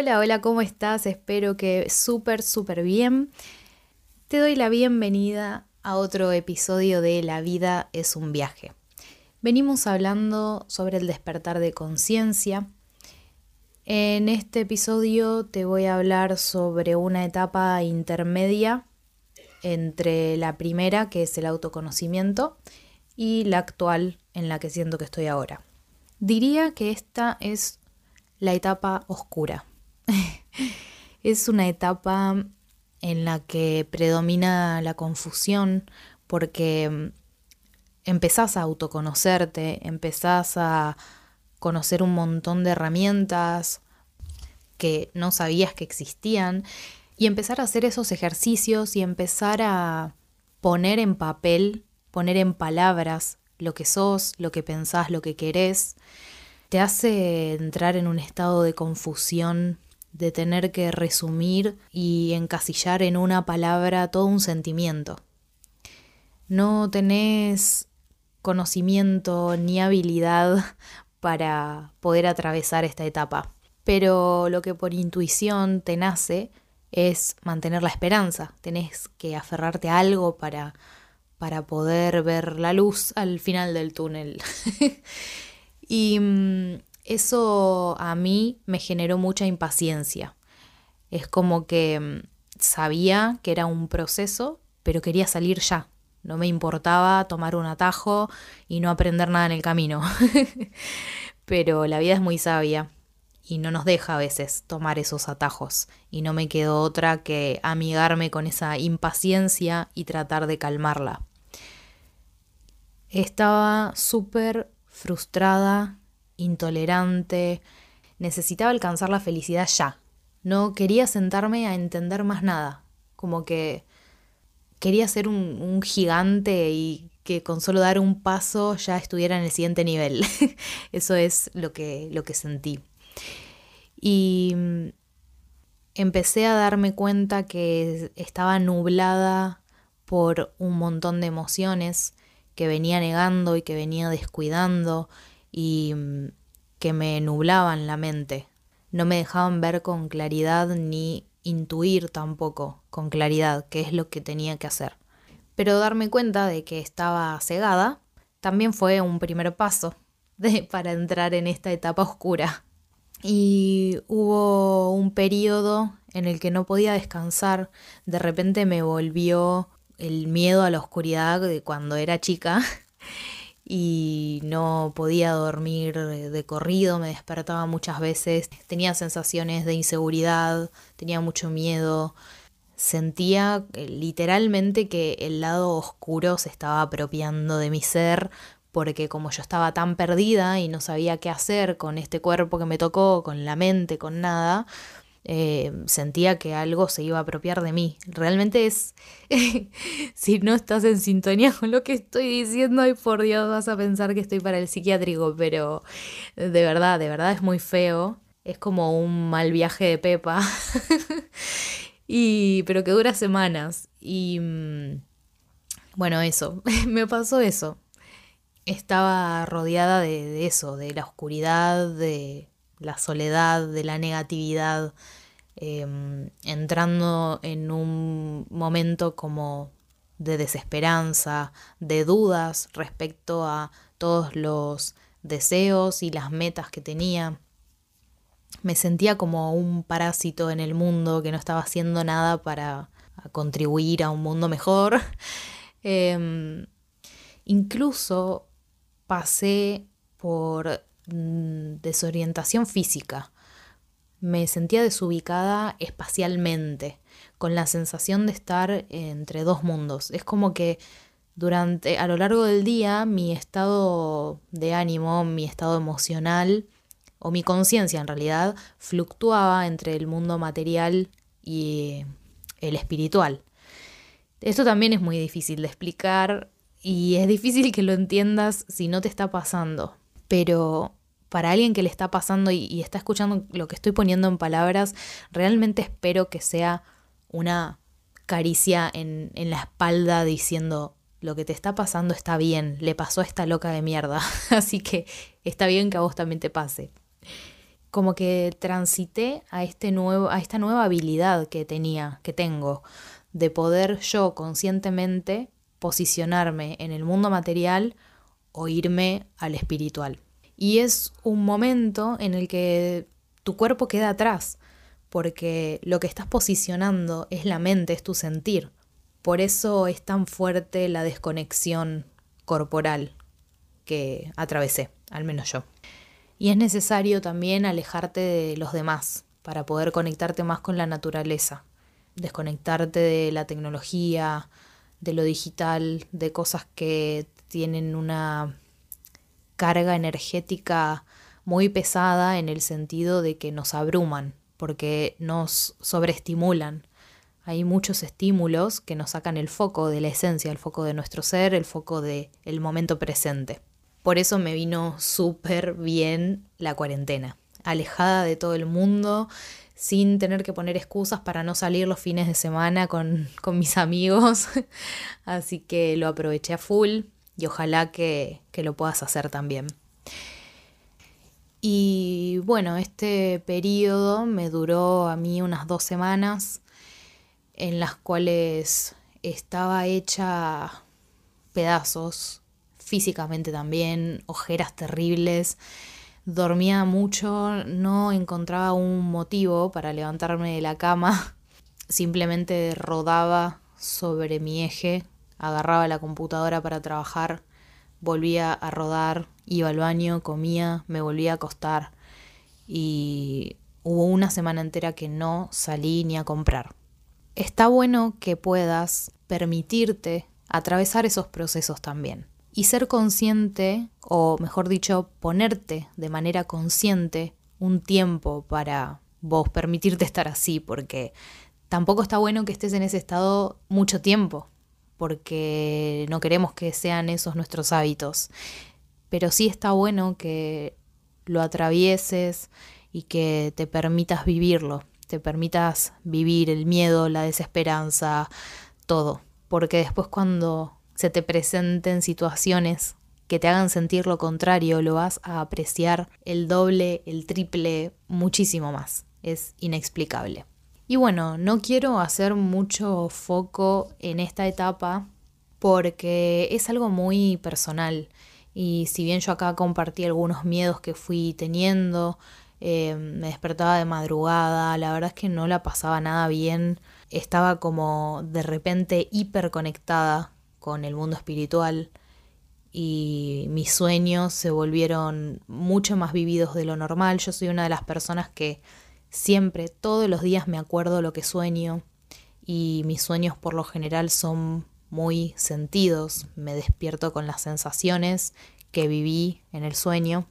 Hola, hola, ¿cómo estás? Espero que súper, súper bien. Te doy la bienvenida a otro episodio de La vida es un viaje. Venimos hablando sobre el despertar de conciencia. En este episodio te voy a hablar sobre una etapa intermedia entre la primera, que es el autoconocimiento, y la actual en la que siento que estoy ahora. Diría que esta es la etapa oscura. es una etapa en la que predomina la confusión porque mm, empezás a autoconocerte, empezás a conocer un montón de herramientas que no sabías que existían y empezar a hacer esos ejercicios y empezar a poner en papel, poner en palabras lo que sos, lo que pensás, lo que querés, te hace entrar en un estado de confusión de tener que resumir y encasillar en una palabra todo un sentimiento. No tenés conocimiento ni habilidad para poder atravesar esta etapa, pero lo que por intuición te nace es mantener la esperanza, tenés que aferrarte a algo para, para poder ver la luz al final del túnel. y mm, eso a mí me generó mucha impaciencia. Es como que mm, sabía que era un proceso, pero quería salir ya. No me importaba tomar un atajo y no aprender nada en el camino. pero la vida es muy sabia y no nos deja a veces tomar esos atajos. Y no me quedó otra que amigarme con esa impaciencia y tratar de calmarla. Estaba súper frustrada intolerante, necesitaba alcanzar la felicidad ya. No quería sentarme a entender más nada, como que quería ser un, gigante y que con solo dar un paso ya estuviera en el siguiente nivel. Eso es lo que, lo que sentí. Y mm, empecé a darme cuenta que estaba nublada por un montón de emociones que venía negando y que venía descuidando y mm, que me nublaban la mente. No me dejaban ver con claridad ni intuir tampoco con claridad qué es lo que tenía que hacer. Pero darme cuenta de que estaba cegada también fue un primer paso de, para entrar en esta etapa oscura. Y hubo un periodo en el que no podía descansar, de repente me volvió el miedo a la oscuridad de cuando era chica y no podía dormir de corrido, me despertaba muchas veces, tenía sensaciones de inseguridad, tenía mucho miedo, sentía eh, literalmente que el lado oscuro se estaba apropiando de mi ser porque como yo estaba tan perdida y no sabía qué hacer con este cuerpo que me tocó, con la mente, con nada, eh, sentía que algo se iba a apropiar de mí. Realmente es, si no estás en sintonía con lo que estoy diciendo, y por Dios vas a pensar que estoy para el psiquiátrico, pero de verdad, de verdad es muy feo. Es como un mal viaje de Pepa, y, pero que dura semanas. Y mm, bueno, eso, me pasó eso. Estaba rodeada de eso, de la oscuridad, de, la soledad, de la negatividad, em, entrando en un momento como de desesperanza, de dudas respecto a todos los deseos y las metas que tenía. Me sentía como un parásito en el mundo que no estaba haciendo nada para contribuir a un mundo mejor. Em, incluso pasé por Mm, desorientación física. Me sentía desubicada espacialmente, con la sensación de estar entre dos mundos. Es como que durante a lo largo del día mi estado de ánimo, mi estado emocional o mi conciencia en realidad fluctuaba entre el mundo material y el espiritual. Esto también es muy difícil de explicar y es difícil que lo entiendas si no te está pasando. Pero para alguien que le está pasando y, está escuchando lo que estoy poniendo en palabras, realmente espero que sea una caricia en, la espalda diciendo lo que te está pasando está bien, le pasó a esta loca de mierda, así que está bien que a vos también te pase. Como que transité a, este nuevo, a esta nueva habilidad que tenía, que tengo, de poder yo conscientemente posicionarme en el mundo material o irme al espiritual. Y es un momento en el que tu cuerpo queda atrás, porque lo que estás posicionando es la mente, es tu sentir. Por eso es tan fuerte la desconexión corporal que atravesé, al menos yo. Y es necesario también alejarte de los demás para poder conectarte más con la naturaleza, desconectarte de la tecnología, de lo digital, de cosas que tienen una carga energética muy pesada en el sentido de que nos abruman, porque nos sobreestimulan, hay muchos estímulos que nos sacan el foco de la esencia, el foco de nuestro ser, el foco del el momento presente. Por eso me vino súper bien la cuarentena, alejada de todo el mundo, sin tener que poner excusas para no salir los fines de semana con, con mis amigos. Así que lo aproveché a full y ojalá que, que lo puedas hacer también. Y bueno, este periodo me duró a mí unas dos semanas en las cuales estaba hecha pedazos, físicamente también, ojeras terribles, dormía mucho, no encontraba un motivo para levantarme de la cama, simplemente rodaba sobre mi eje, agarraba la computadora para trabajar, volvía a rodar, iba al baño, comía, me volvía a acostar y hubo una semana entera que no salí ni a comprar está bueno que puedas permitirte atravesar esos procesos también. Y ser consciente, o mejor dicho, ponerte de manera consciente un tiempo para vos permitirte estar así, porque tampoco está bueno que estés en ese estado mucho tiempo, porque no queremos que sean esos nuestros hábitos. Pero sí está bueno que lo atravieses y que te permitas vivirlo, te permitas vivir el miedo, la desesperanza, todo. Porque después cuando se te presenten situaciones que te hagan sentir lo contrario, lo vas a apreciar el doble, el triple, muchísimo más. Es inexplicable. Y bueno, no quiero hacer mucho foco en esta etapa porque es algo muy personal. Y si bien yo acá compartí algunos miedos que fui teniendo, eh, me despertaba de madrugada, la verdad es que no la pasaba nada bien, estaba como de repente hiper conectada con el mundo espiritual y mis sueños se volvieron mucho más vividos de lo normal. Yo soy una de las personas que siempre, todos los días me acuerdo lo que sueño y mis sueños por lo general son muy sentidos. Me despierto con las sensaciones que viví en el sueño.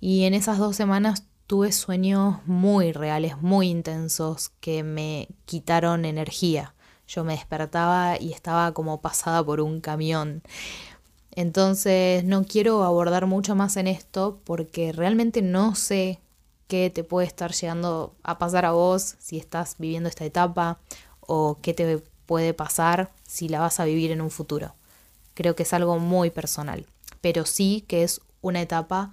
Y en esas dos semanas tuve sueños muy reales, muy intensos, que me quitaron energía. Yo me despertaba y estaba como pasada por un camión. Entonces no quiero abordar mucho más en esto porque realmente no sé qué te puede estar llegando a pasar a vos si estás viviendo esta etapa o qué te puede pasar si la vas a vivir en un futuro. Creo que es algo muy personal, pero sí que es una etapa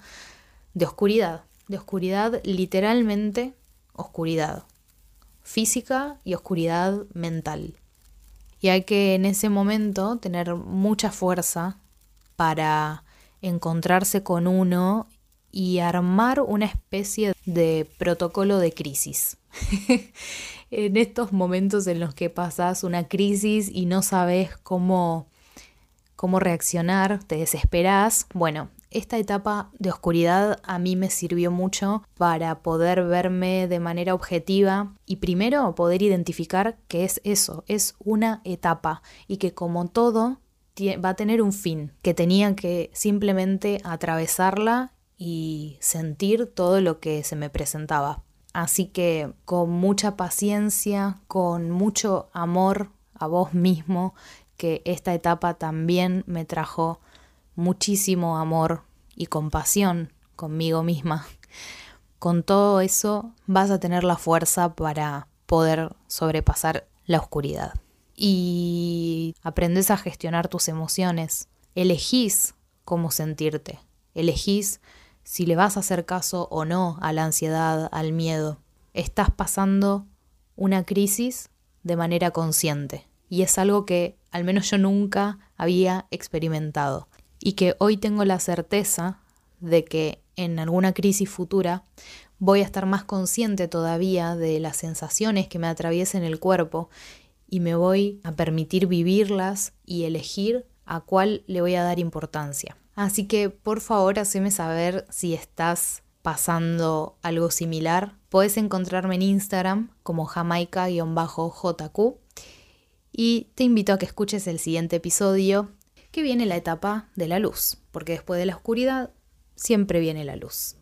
de oscuridad, de oscuridad, literalmente oscuridad física y oscuridad mental. Y hay que en ese momento tener mucha fuerza para encontrarse con uno y armar una especie de protocolo de crisis. en estos momentos en los que pasas una crisis y no sabes cómo, cómo reaccionar, te desesperas, bueno, esta etapa de oscuridad a mí me sirvió mucho para poder verme de manera objetiva y primero poder identificar que es eso, es una etapa y que como todo va a tener un fin, que tenía que simplemente atravesarla y sentir todo lo que se me presentaba. Así que con mucha paciencia, con mucho amor a vos mismo, que esta etapa también me trajo muchísimo amor y compasión conmigo misma. Con todo eso vas a tener la fuerza para poder sobrepasar la oscuridad. Y aprendes a gestionar tus emociones. Elegís cómo sentirte. Elegís si le vas a hacer caso o no a la ansiedad, al miedo. Estás pasando una crisis de manera consciente y es algo que al menos yo nunca había experimentado y que hoy tengo la certeza de que en alguna crisis futura voy a estar más consciente todavía de las sensaciones que me atraviesen el cuerpo y me voy a permitir vivirlas y elegir a cuál le voy a dar importancia. Así que por favor haceme saber si estás pasando algo similar. Puedes encontrarme en Instagram como jamaica-jq y te invito a que escuches el siguiente episodio que viene la etapa de la luz, porque después de la oscuridad siempre viene la luz.